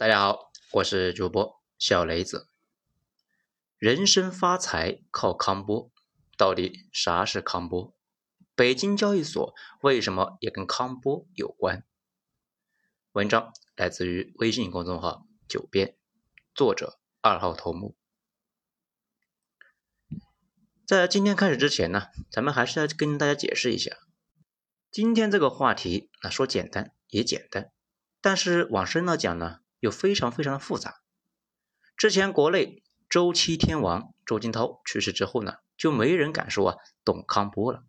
大家好，我是主播小雷子。人生发财靠康波，到底啥是康波？北京交易所为什么也跟康波有关？文章来自于微信公众号“九编”，作者二号头目。在今天开始之前呢，咱们还是要跟大家解释一下，今天这个话题，那说简单也简单，但是往深了讲呢。又非常非常的复杂。之前国内周期天王周金涛去世之后呢，就没人敢说啊董康波了。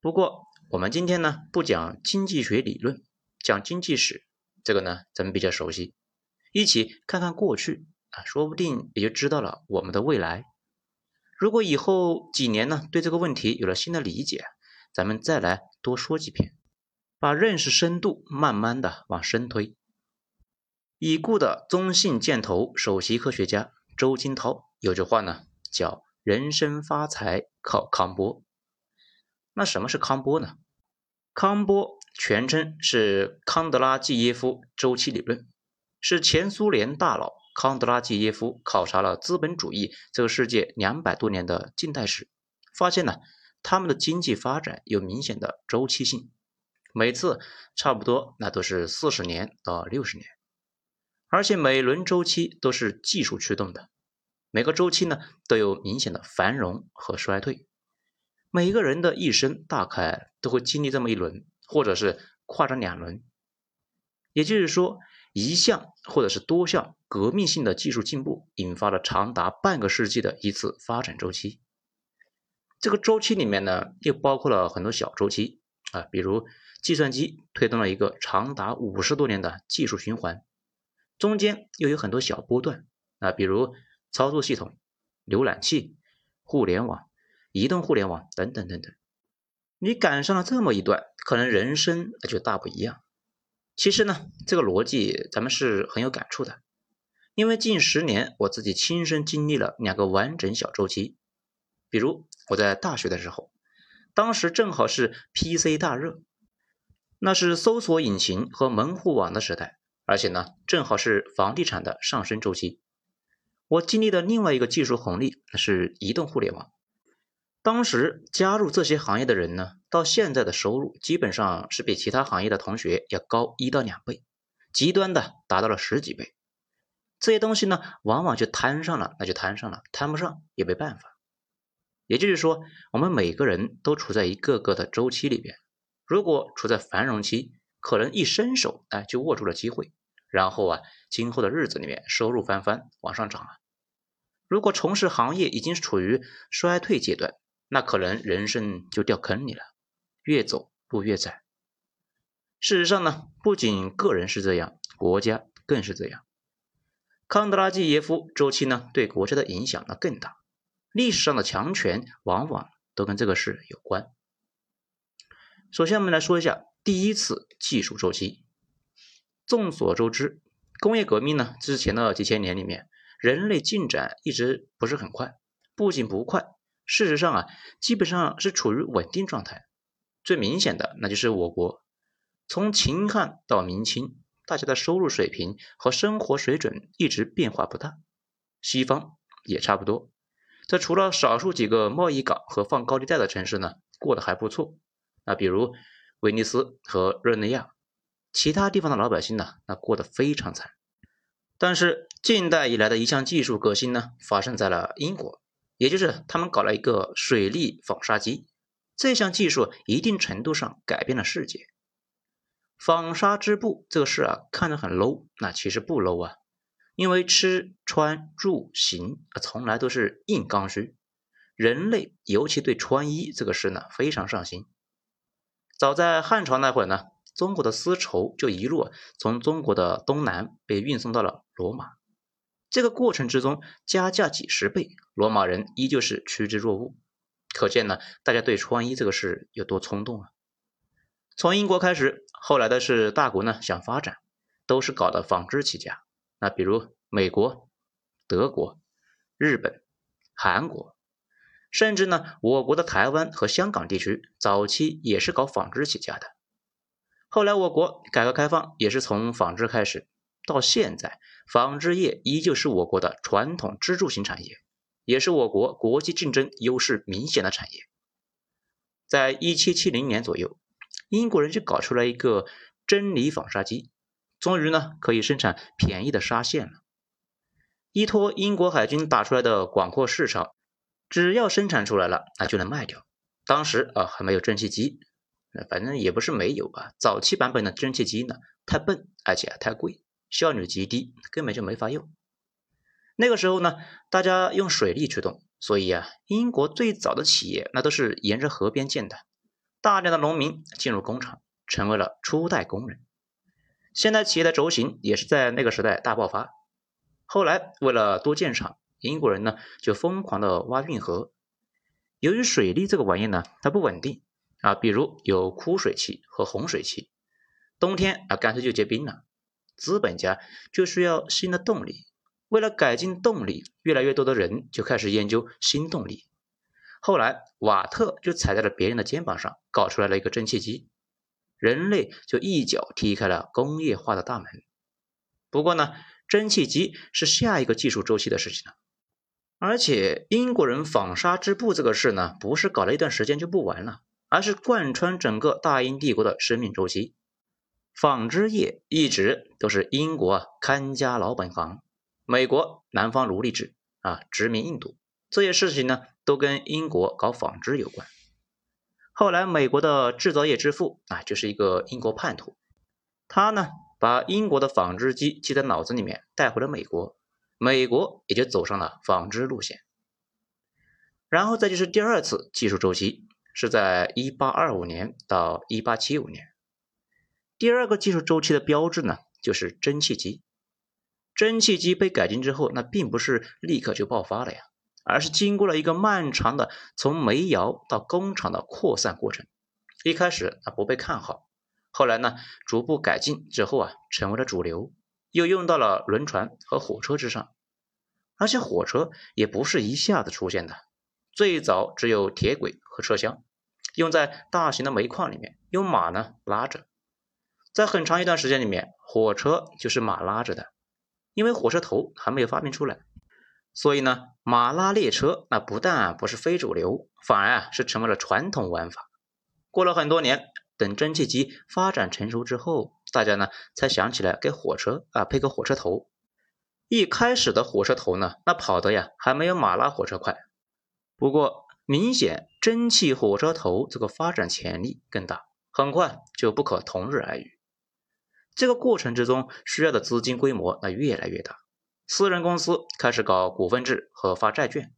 不过我们今天呢不讲经济学理论，讲经济史，这个呢咱们比较熟悉，一起看看过去啊，说不定也就知道了我们的未来。如果以后几年呢对这个问题有了新的理解，咱们再来多说几篇，把认识深度慢慢的往深推。已故的中信建投首席科学家周金涛有句话呢，叫“人生发财靠康波”。那什么是康波呢？康波全称是康德拉季耶夫周期理论，是前苏联大佬康德拉季耶夫考察了资本主义这个世界两百多年的近代史，发现呢，他们的经济发展有明显的周期性，每次差不多那都是四十年到六十年。而且每轮周期都是技术驱动的，每个周期呢都有明显的繁荣和衰退。每个人的一生大概都会经历这么一轮，或者是跨着两轮。也就是说，一项或者是多项革命性的技术进步，引发了长达半个世纪的一次发展周期。这个周期里面呢，又包括了很多小周期啊，比如计算机推动了一个长达五十多年的技术循环。中间又有很多小波段啊，比如操作系统、浏览器、互联网、移动互联网等等等等。你赶上了这么一段，可能人生就大不一样。其实呢，这个逻辑咱们是很有感触的，因为近十年我自己亲身经历了两个完整小周期。比如我在大学的时候，当时正好是 PC 大热，那是搜索引擎和门户网的时代。而且呢，正好是房地产的上升周期。我经历的另外一个技术红利是移动互联网。当时加入这些行业的人呢，到现在的收入基本上是比其他行业的同学要高一到两倍，极端的达到了十几倍。这些东西呢，往往就摊上了，那就摊上了；摊不上也没办法。也就是说，我们每个人都处在一个个的周期里边。如果处在繁荣期，可能一伸手，哎，就握住了机会，然后啊，今后的日子里面收入翻番，往上涨啊。如果从事行业已经处于衰退阶段，那可能人生就掉坑里了，越走路越窄。事实上呢，不仅个人是这样，国家更是这样。康德拉季耶夫周期呢，对国家的影响呢更大，历史上的强权往往都跟这个事有关。首先，我们来说一下。第一次技术周期，众所周知，工业革命呢之前的几千年里面，人类进展一直不是很快，不仅不快，事实上啊，基本上是处于稳定状态。最明显的那就是我国，从秦汉到明清，大家的收入水平和生活水准一直变化不大，西方也差不多。这除了少数几个贸易港和放高利贷的城市呢，过得还不错，那比如。威尼斯和热内亚，其他地方的老百姓呢，那过得非常惨。但是近代以来的一项技术革新呢，发生在了英国，也就是他们搞了一个水力纺纱机。这项技术一定程度上改变了世界。纺纱织布这个事啊，看着很 low，那其实不 low 啊，因为吃穿住行啊，从来都是硬刚需。人类尤其对穿衣这个事呢，非常上心。早在汉朝那会儿呢，中国的丝绸就一路从中国的东南被运送到了罗马。这个过程之中加价几十倍，罗马人依旧是趋之若鹜。可见呢，大家对穿衣这个事有多冲动啊！从英国开始，后来的是大国呢想发展，都是搞的纺织起家。那比如美国、德国、日本、韩国。甚至呢，我国的台湾和香港地区早期也是搞纺织起家的。后来我国改革开放也是从纺织开始，到现在纺织业依旧是我国的传统支柱型产业，也是我国国际竞争优势明显的产业。在一七七零年左右，英国人就搞出来一个真理纺纱机，终于呢可以生产便宜的纱线了。依托英国海军打出来的广阔市场，只要生产出来了，那就能卖掉。当时啊还没有蒸汽机，反正也不是没有啊。早期版本的蒸汽机呢太笨，而且太贵，效率极低，根本就没法用。那个时候呢，大家用水力驱动，所以啊，英国最早的企业那都是沿着河边建的。大量的农民进入工厂，成为了初代工人。现代企业的轴心也是在那个时代大爆发。后来，为了多建厂，英国人呢就疯狂的挖运河。由于水利这个玩意呢，它不稳定啊，比如有枯水期和洪水期，冬天啊干脆就结冰了。资本家就需要新的动力，为了改进动力，越来越多的人就开始研究新动力。后来，瓦特就踩在了别人的肩膀上，搞出来了一个蒸汽机，人类就一脚踢开了工业化的大门。不过呢，蒸汽机是下一个技术周期的事情了，而且英国人纺纱织布这个事呢，不是搞了一段时间就不完了，而是贯穿整个大英帝国的生命周期。纺织业一直都是英国啊看家老本行，美国南方奴隶制啊，殖民印度这些事情呢，都跟英国搞纺织有关。后来美国的制造业之父啊，就是一个英国叛徒，他呢。把英国的纺织机记在脑子里面，带回了美国，美国也就走上了纺织路线。然后再就是第二次技术周期，是在一八二五年到一八七五年。第二个技术周期的标志呢，就是蒸汽机。蒸汽机被改进之后，那并不是立刻就爆发了呀，而是经过了一个漫长的从煤窑到工厂的扩散过程。一开始它不被看好。后来呢，逐步改进之后啊，成为了主流，又用到了轮船和火车之上。而且火车也不是一下子出现的，最早只有铁轨和车厢，用在大型的煤矿里面，用马呢拉着。在很长一段时间里面，火车就是马拉着的，因为火车头还没有发明出来，所以呢，马拉列车那不但不是非主流，反而啊是成为了传统玩法。过了很多年。等蒸汽机发展成熟之后，大家呢才想起来给火车啊配个火车头。一开始的火车头呢，那跑的呀还没有马拉火车快。不过明显蒸汽火车头这个发展潜力更大，很快就不可同日而语。这个过程之中需要的资金规模那越来越大，私人公司开始搞股份制和发债券。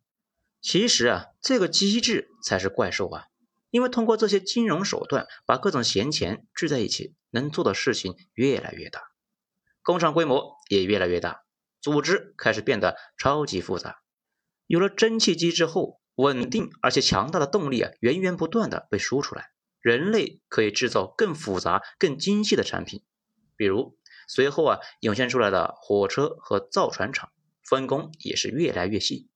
其实啊，这个机制才是怪兽啊。因为通过这些金融手段，把各种闲钱聚在一起，能做的事情越来越大，工厂规模也越来越大，组织开始变得超级复杂。有了蒸汽机之后，稳定而且强大的动力啊，源源不断的被输出来，人类可以制造更复杂、更精细的产品。比如随后啊，涌现出来的火车和造船厂，分工也是越来越细。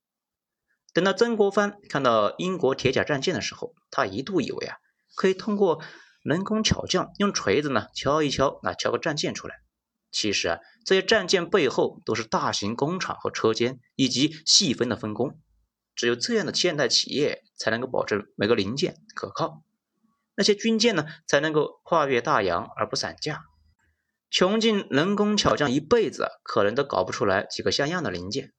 等到曾国藩看到英国铁甲战舰的时候，他一度以为啊，可以通过能工巧匠用锤子呢敲一敲，那敲个战舰出来。其实啊，这些战舰背后都是大型工厂和车间以及细分的分工。只有这样的现代企业才能够保证每个零件可靠，那些军舰呢才能够跨越大洋而不散架。穷尽能工巧匠一辈子，可能都搞不出来几个像样的零件。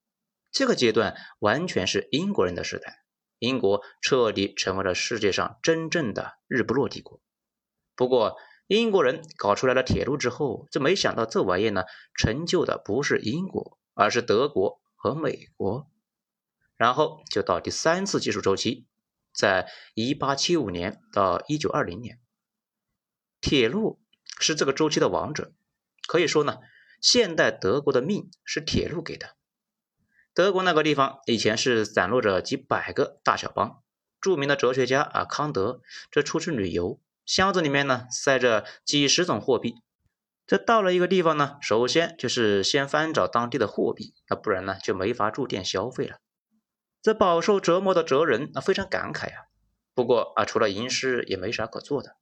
这个阶段完全是英国人的时代，英国彻底成为了世界上真正的日不落帝国。不过，英国人搞出来了铁路之后，就没想到这玩意呢，成就的不是英国，而是德国和美国。然后就到第三次技术周期，在1875年到1920年，铁路是这个周期的王者。可以说呢，现代德国的命是铁路给的。德国那个地方以前是散落着几百个大小邦。著名的哲学家啊康德，这出去旅游，箱子里面呢塞着几十种货币。这到了一个地方呢，首先就是先翻找当地的货币，那不然呢就没法住店消费了。这饱受折磨的哲人啊非常感慨啊。不过啊，除了吟诗也没啥可做的。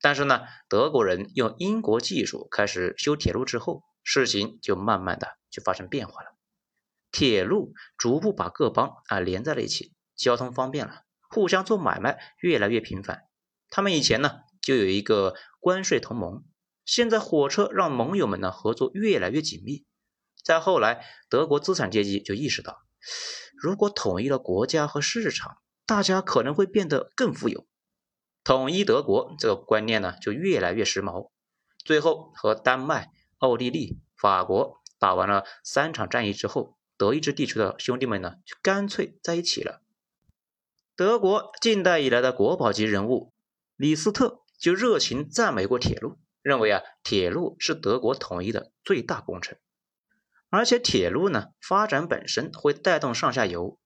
但是呢，德国人用英国技术开始修铁路之后，事情就慢慢的就发生变化了。铁路逐步把各邦啊连在了一起，交通方便了，互相做买卖越来越频繁。他们以前呢就有一个关税同盟，现在火车让盟友们呢合作越来越紧密。再后来，德国资产阶级就意识到，如果统一了国家和市场，大家可能会变得更富有。统一德国这个观念呢就越来越时髦。最后和丹麦、奥地利、法国打完了三场战役之后，德意志地区的兄弟们呢就干脆在一起了。德国近代以来的国宝级人物。李斯特就热情赞美过铁路，认为啊，铁路是德国统一的最大工程，而且铁路呢发展本身会带动上下游，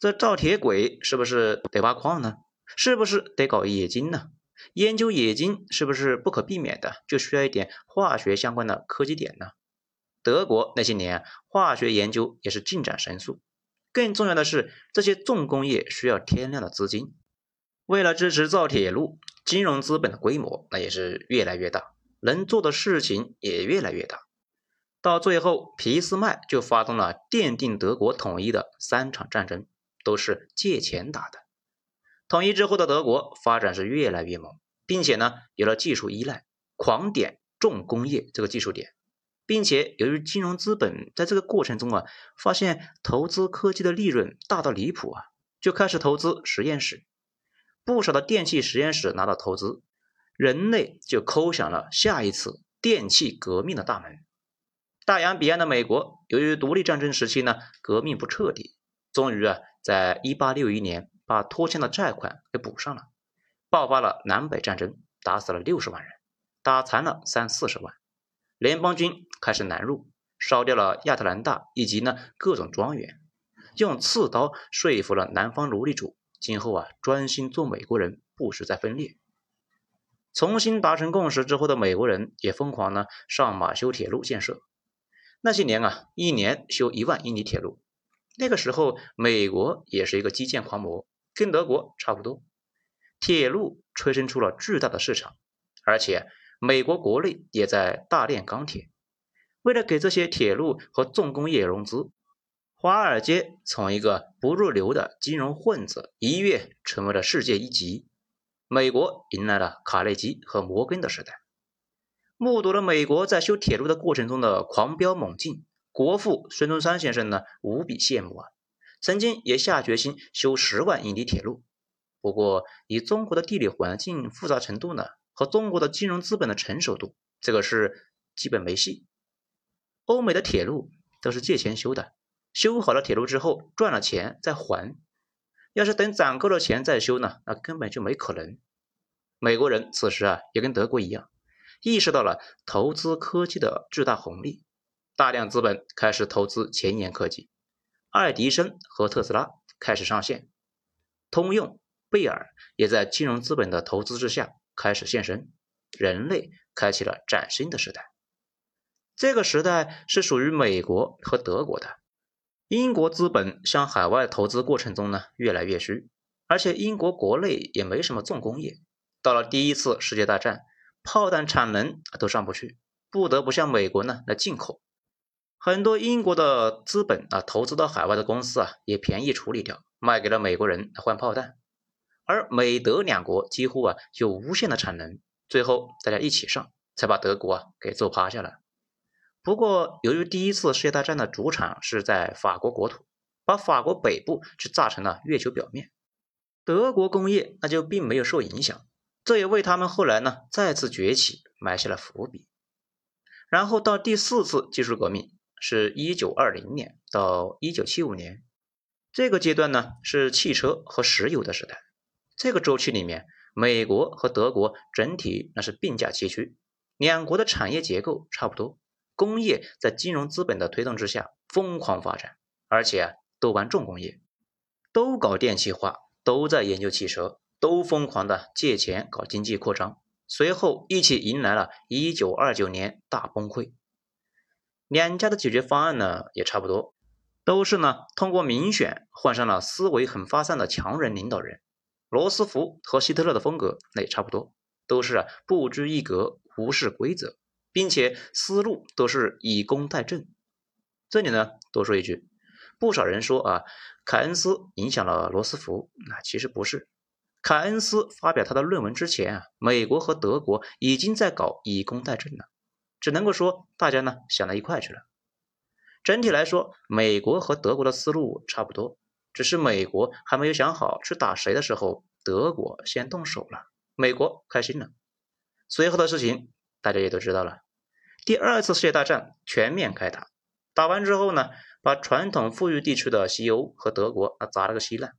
这造铁轨是不是得挖矿呢？是不是得搞冶金呢？研究冶金是不是不可避免的，就需要一点化学相关的科技点呢？德国那些年化学研究也是进展神速，更重要的是这些重工业需要天量的资金。为了支持造铁路，金融资本的规模那也是越来越大，能做的事情也越来越大。到最后，俾斯麦就发动了奠定德国统一的三场战争，都是借钱打的。统一之后的德国发展是越来越猛，并且呢有了技术依赖，狂点重工业这个技术点，并且由于金融资本在这个过程中啊发现投资科技的利润大到离谱啊，就开始投资实验室。不少的电气实验室拿到投资，人类就叩响了下一次电气革命的大门。大洋彼岸的美国，由于独立战争时期呢革命不彻底，终于啊在1861年把拖欠的债款给补上了，爆发了南北战争，打死了六十万人，打残了三四十万。联邦军开始南入，烧掉了亚特兰大以及呢各种庄园，用刺刀说服了南方奴隶主。今后啊，专心做美国人，不许再分裂。重新达成共识之后的美国人也疯狂呢，上马修铁路建设。那些年啊，一年修一万英里铁路。那个时候，美国也是一个基建狂魔，跟德国差不多。铁路催生出了巨大的市场，而且美国国内也在大炼钢铁。为了给这些铁路和重工业融资。华尔街从一个不入流的金融混子，一跃成为了世界一级。美国迎来了卡内基和摩根的时代。目睹了美国在修铁路的过程中的狂飙猛进，国父孙中山先生呢无比羡慕啊，曾经也下决心修十万英里铁路。不过，以中国的地理环境复杂程度呢，和中国的金融资本的成熟度，这个是基本没戏。欧美的铁路都是借钱修的。修好了铁路之后赚了钱再还，要是等攒够了钱再修呢，那根本就没可能。美国人此时啊也跟德国一样，意识到了投资科技的巨大红利，大量资本开始投资前沿科技，爱迪生和特斯拉开始上线，通用、贝尔也在金融资本的投资之下开始现身，人类开启了崭新的时代。这个时代是属于美国和德国的。英国资本向海外投资过程中呢越来越虚，而且英国国内也没什么重工业。到了第一次世界大战，炮弹产能都上不去，不得不向美国呢来进口。很多英国的资本啊投资到海外的公司啊也便宜处理掉，卖给了美国人换炮弹。而美德两国几乎啊有无限的产能，最后大家一起上，才把德国啊给揍趴下了。不过，由于第一次世界大战的主场是在法国国土，把法国北部去炸成了月球表面，德国工业那就并没有受影响，这也为他们后来呢再次崛起埋下了伏笔。然后到第四次技术革命，是一九二零年到一九七五年，这个阶段呢是汽车和石油的时代。这个周期里面，美国和德国整体那是并驾齐驱，两国的产业结构差不多。工业在金融资本的推动之下疯狂发展，而且啊都玩重工业，都搞电气化，都在研究汽车，都疯狂的借钱搞经济扩张，随后一起迎来了一九二九年大崩溃。两家的解决方案呢也差不多，都是呢通过民选换上了思维很发散的强人领导人，罗斯福和希特勒的风格那也差不多，都是啊不拘一格，无视规则。并且思路都是以工代政。这里呢，多说一句，不少人说啊，凯恩斯影响了罗斯福，那其实不是。凯恩斯发表他的论文之前啊，美国和德国已经在搞以工代政了，只能够说大家呢想到一块去了。整体来说，美国和德国的思路差不多，只是美国还没有想好去打谁的时候，德国先动手了，美国开心了。随后的事情大家也都知道了，第二次世界大战全面开打，打完之后呢，把传统富裕地区的西欧和德国啊砸了个稀烂。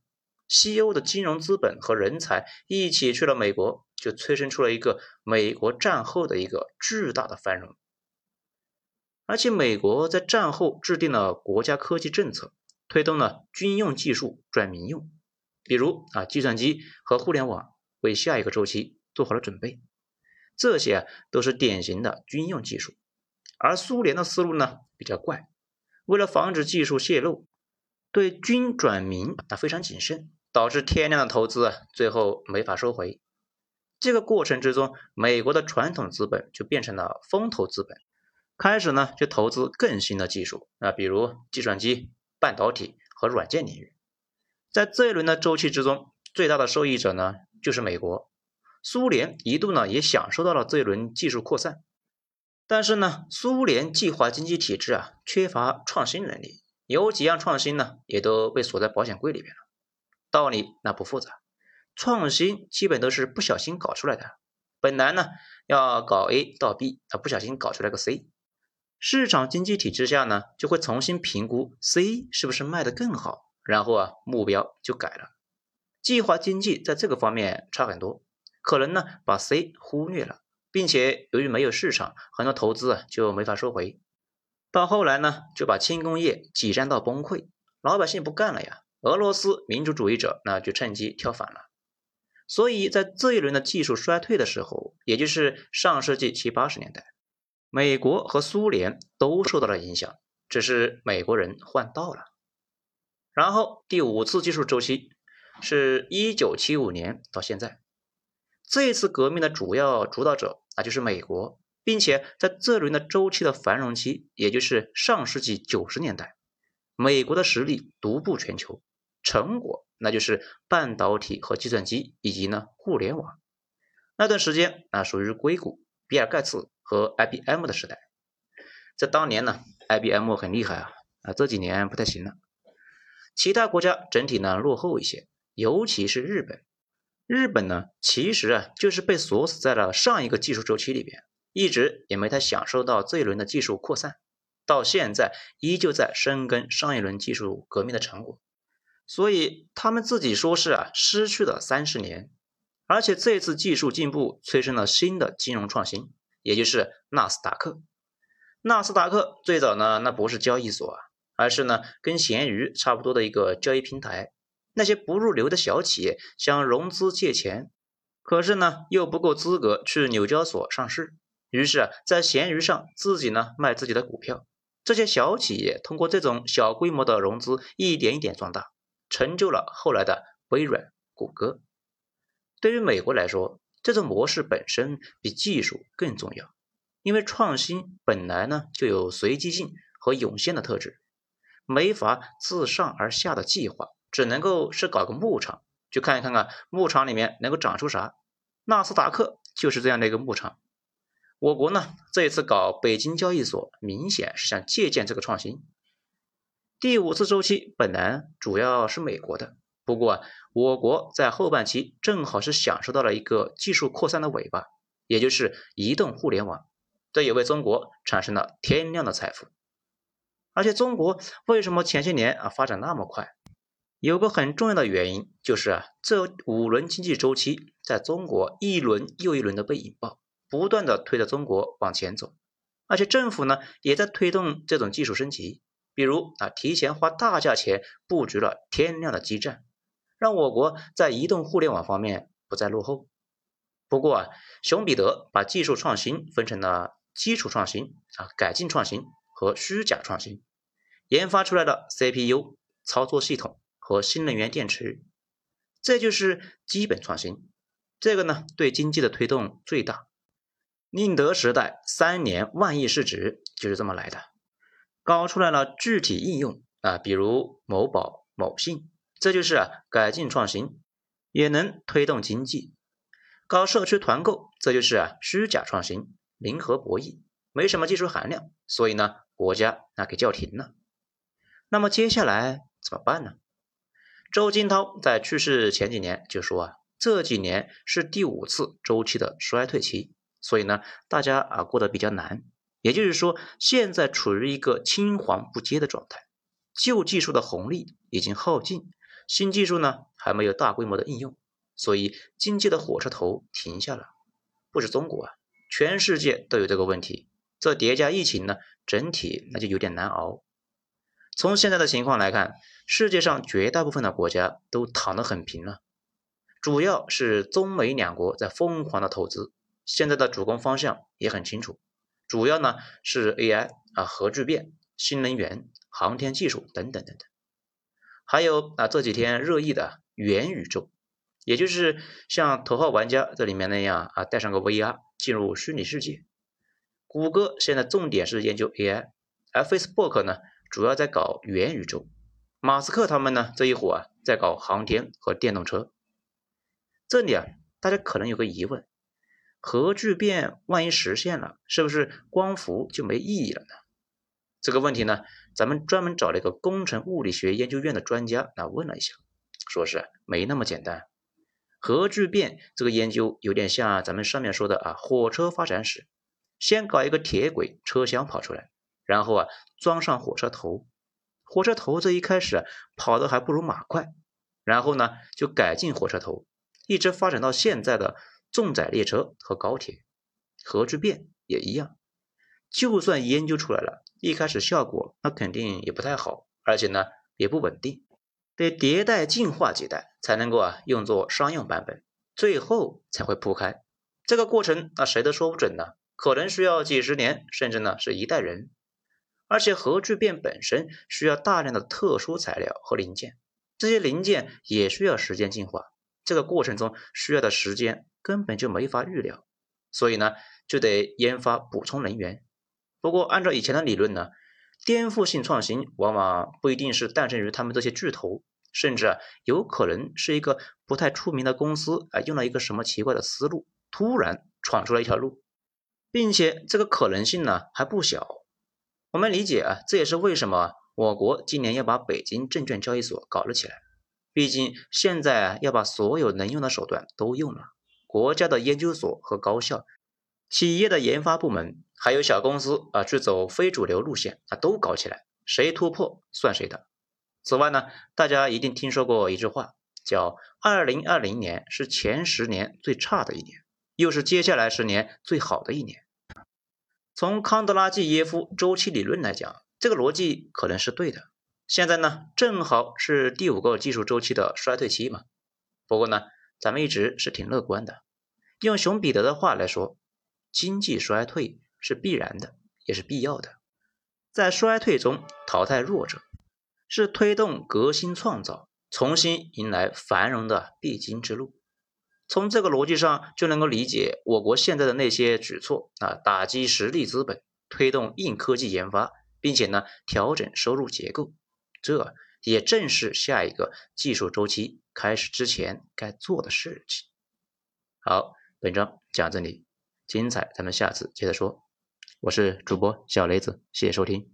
西欧的金融资本和人才一起去了美国，就催生出了一个美国战后的一个巨大的繁荣。而且美国在战后制定了国家科技政策，推动了军用技术转民用，比如啊计算机和互联网，为下一个周期做好了准备。这些啊都是典型的军用技术。而苏联的思路呢比较怪，为了防止技术泄露，对军转民啊非常谨慎。导致天量的投资啊最后没法收回，这个过程之中，美国的传统资本就变成了风投资本，开始呢就投资更新的技术啊，比如计算机、半导体和软件领域。在这一轮的周期之中，最大的受益者呢就是美国，苏联一度呢也享受到了这一轮技术扩散，但是呢，苏联计划经济体制啊缺乏创新能力，有几样创新呢也都被锁在保险柜里边了。道理那不复杂，创新基本都是不小心搞出来的。本来呢要搞 A 到 B，啊不小心搞出来个 C。市场经济体制下呢，就会重新评估 C 是不是卖得更好，然后啊目标就改了。计划经济在这个方面差很多，可能呢把 C 忽略了，并且由于没有市场，很多投资啊就没法收回。到后来呢就把轻工业挤占到崩溃，老百姓不干了呀。俄罗斯民主主义者那就趁机跳反了，所以在这一轮的技术衰退的时候，也就是上世纪七八十年代，美国和苏联都受到了影响，只是美国人换道了。然后第五次技术周期是一九七五年到现在，这次革命的主要主导者那就是美国，并且在这轮的周期的繁荣期，也就是上世纪九十年代，美国的实力独步全球。成果那就是半导体和计算机，以及呢互联网。那段时间啊，属于硅谷、比尔盖茨和 IBM 的时代。在当年呢，IBM 很厉害啊，啊这几年不太行了。其他国家整体呢落后一些，尤其是日本。日本呢，其实啊就是被锁死在了上一个技术周期里边，一直也没太享受到这一轮的技术扩散，到现在依旧在深耕上一轮技术革命的成果。所以他们自己说是啊，失去了三十年，而且这次技术进步催生了新的金融创新，也就是纳斯达克。纳斯达克最早呢，那不是交易所啊，而是呢跟闲鱼差不多的一个交易平台。那些不入流的小企业想融资借钱，可是呢又不够资格去纽交所上市，于是啊在闲鱼上自己呢卖自己的股票。这些小企业通过这种小规模的融资，一点一点壮大。成就了后来的微软、谷歌。对于美国来说，这种模式本身比技术更重要，因为创新本来呢就有随机性和涌现的特质，没法自上而下的计划，只能够是搞个牧场，去看一看啊，牧场里面能够长出啥。纳斯达克就是这样的一个牧场。我国呢这一次搞北京交易所，明显是想借鉴这个创新。第五次周期本来主要是美国的，不过我国在后半期正好是享受到了一个技术扩散的尾巴，也就是移动互联网，这也为中国产生了天量的财富。而且中国为什么前些年啊发展那么快？有个很重要的原因就是啊，这五轮经济周期在中国一轮又一轮的被引爆，不断的推着中国往前走，而且政府呢也在推动这种技术升级。比如啊，提前花大价钱布局了天量的基站，让我国在移动互联网方面不再落后。不过啊，熊彼得把技术创新分成了基础创新啊、改进创新和虚假创新。研发出来的 CPU、操作系统和新能源电池，这就是基本创新。这个呢，对经济的推动最大。宁德时代三年万亿市值就是这么来的，搞出来了具体应用啊，比如某宝、某信，这就是啊改进创新，也能推动经济。搞社区团购，这就是啊虚假创新，零和博弈，没什么技术含量，所以呢国家那给叫停了。那么接下来怎么办呢？周金涛在去世前几年就说啊，这几年是第五次周期的衰退期。所以呢，大家啊过得比较难，也就是说，现在处于一个青黄不接的状态，旧技术的红利已经耗尽，新技术呢还没有大规模的应用，所以经济的火车头停下了。不止中国啊，全世界都有这个问题。这叠加疫情呢，整体那就有点难熬。从现在的情况来看，世界上绝大部分的国家都躺得很平了，主要是中美两国在疯狂的投资。现在的主攻方向也很清楚，主要呢是 AI 啊、核聚变、新能源、航天技术等等等等，还有啊这几天热议的元宇宙，也就是像《头号玩家》这里面那样啊，带上个 VR 进入虚拟世界。谷歌现在重点是研究 AI，而 Facebook 呢主要在搞元宇宙，马斯克他们呢这一伙啊在搞航天和电动车。这里啊大家可能有个疑问。核聚变万一实现了，是不是光伏就没意义了呢？这个问题呢，咱们专门找了一个工程物理学研究院的专家来问了一下，说是没那么简单。核聚变这个研究有点像咱们上面说的啊，火车发展史，先搞一个铁轨车厢跑出来，然后啊装上火车头，火车头这一开始跑的还不如马快，然后呢就改进火车头，一直发展到现在的。重载列车和高铁，核聚变也一样。就算研究出来了，一开始效果那肯定也不太好，而且呢也不稳定，得迭代进化几代才能够啊用作商用版本，最后才会铺开。这个过程那谁都说不准呢，可能需要几十年，甚至呢是一代人。而且核聚变本身需要大量的特殊材料和零件，这些零件也需要时间进化。这个过程中需要的时间根本就没法预料，所以呢，就得研发补充能源。不过，按照以前的理论呢，颠覆性创新往往不一定是诞生于他们这些巨头，甚至，有可能是一个不太出名的公司啊，用了一个什么奇怪的思路，突然闯出了一条路，并且这个可能性呢还不小。我们理解啊，这也是为什么我国今年要把北京证券交易所搞了起来。毕竟现在，要把所有能用的手段都用了，国家的研究所和高校，企业的研发部门，还有小公司啊，去走非主流路线啊，都搞起来，谁突破算谁的。此外呢，大家一定听说过一句话，叫“二零二零年是前十年最差的一年，又是接下来十年最好的一年”。从康德拉季耶夫周期理论来讲，这个逻辑可能是对的。现在呢，正好是第五个技术周期的衰退期嘛。不过呢，咱们一直是挺乐观的。用熊彼得的话来说，经济衰退是必然的，也是必要的。在衰退中淘汰弱者，是推动革新创造、重新迎来繁荣的必经之路。从这个逻辑上就能够理解我国现在的那些举措啊，打击实力资本，推动硬科技研发，并且呢，调整收入结构。这也正是下一个技术周期开始之前该做的事情。好，本章讲这里，精彩咱们下次接着说。我是主播小雷子，谢谢收听。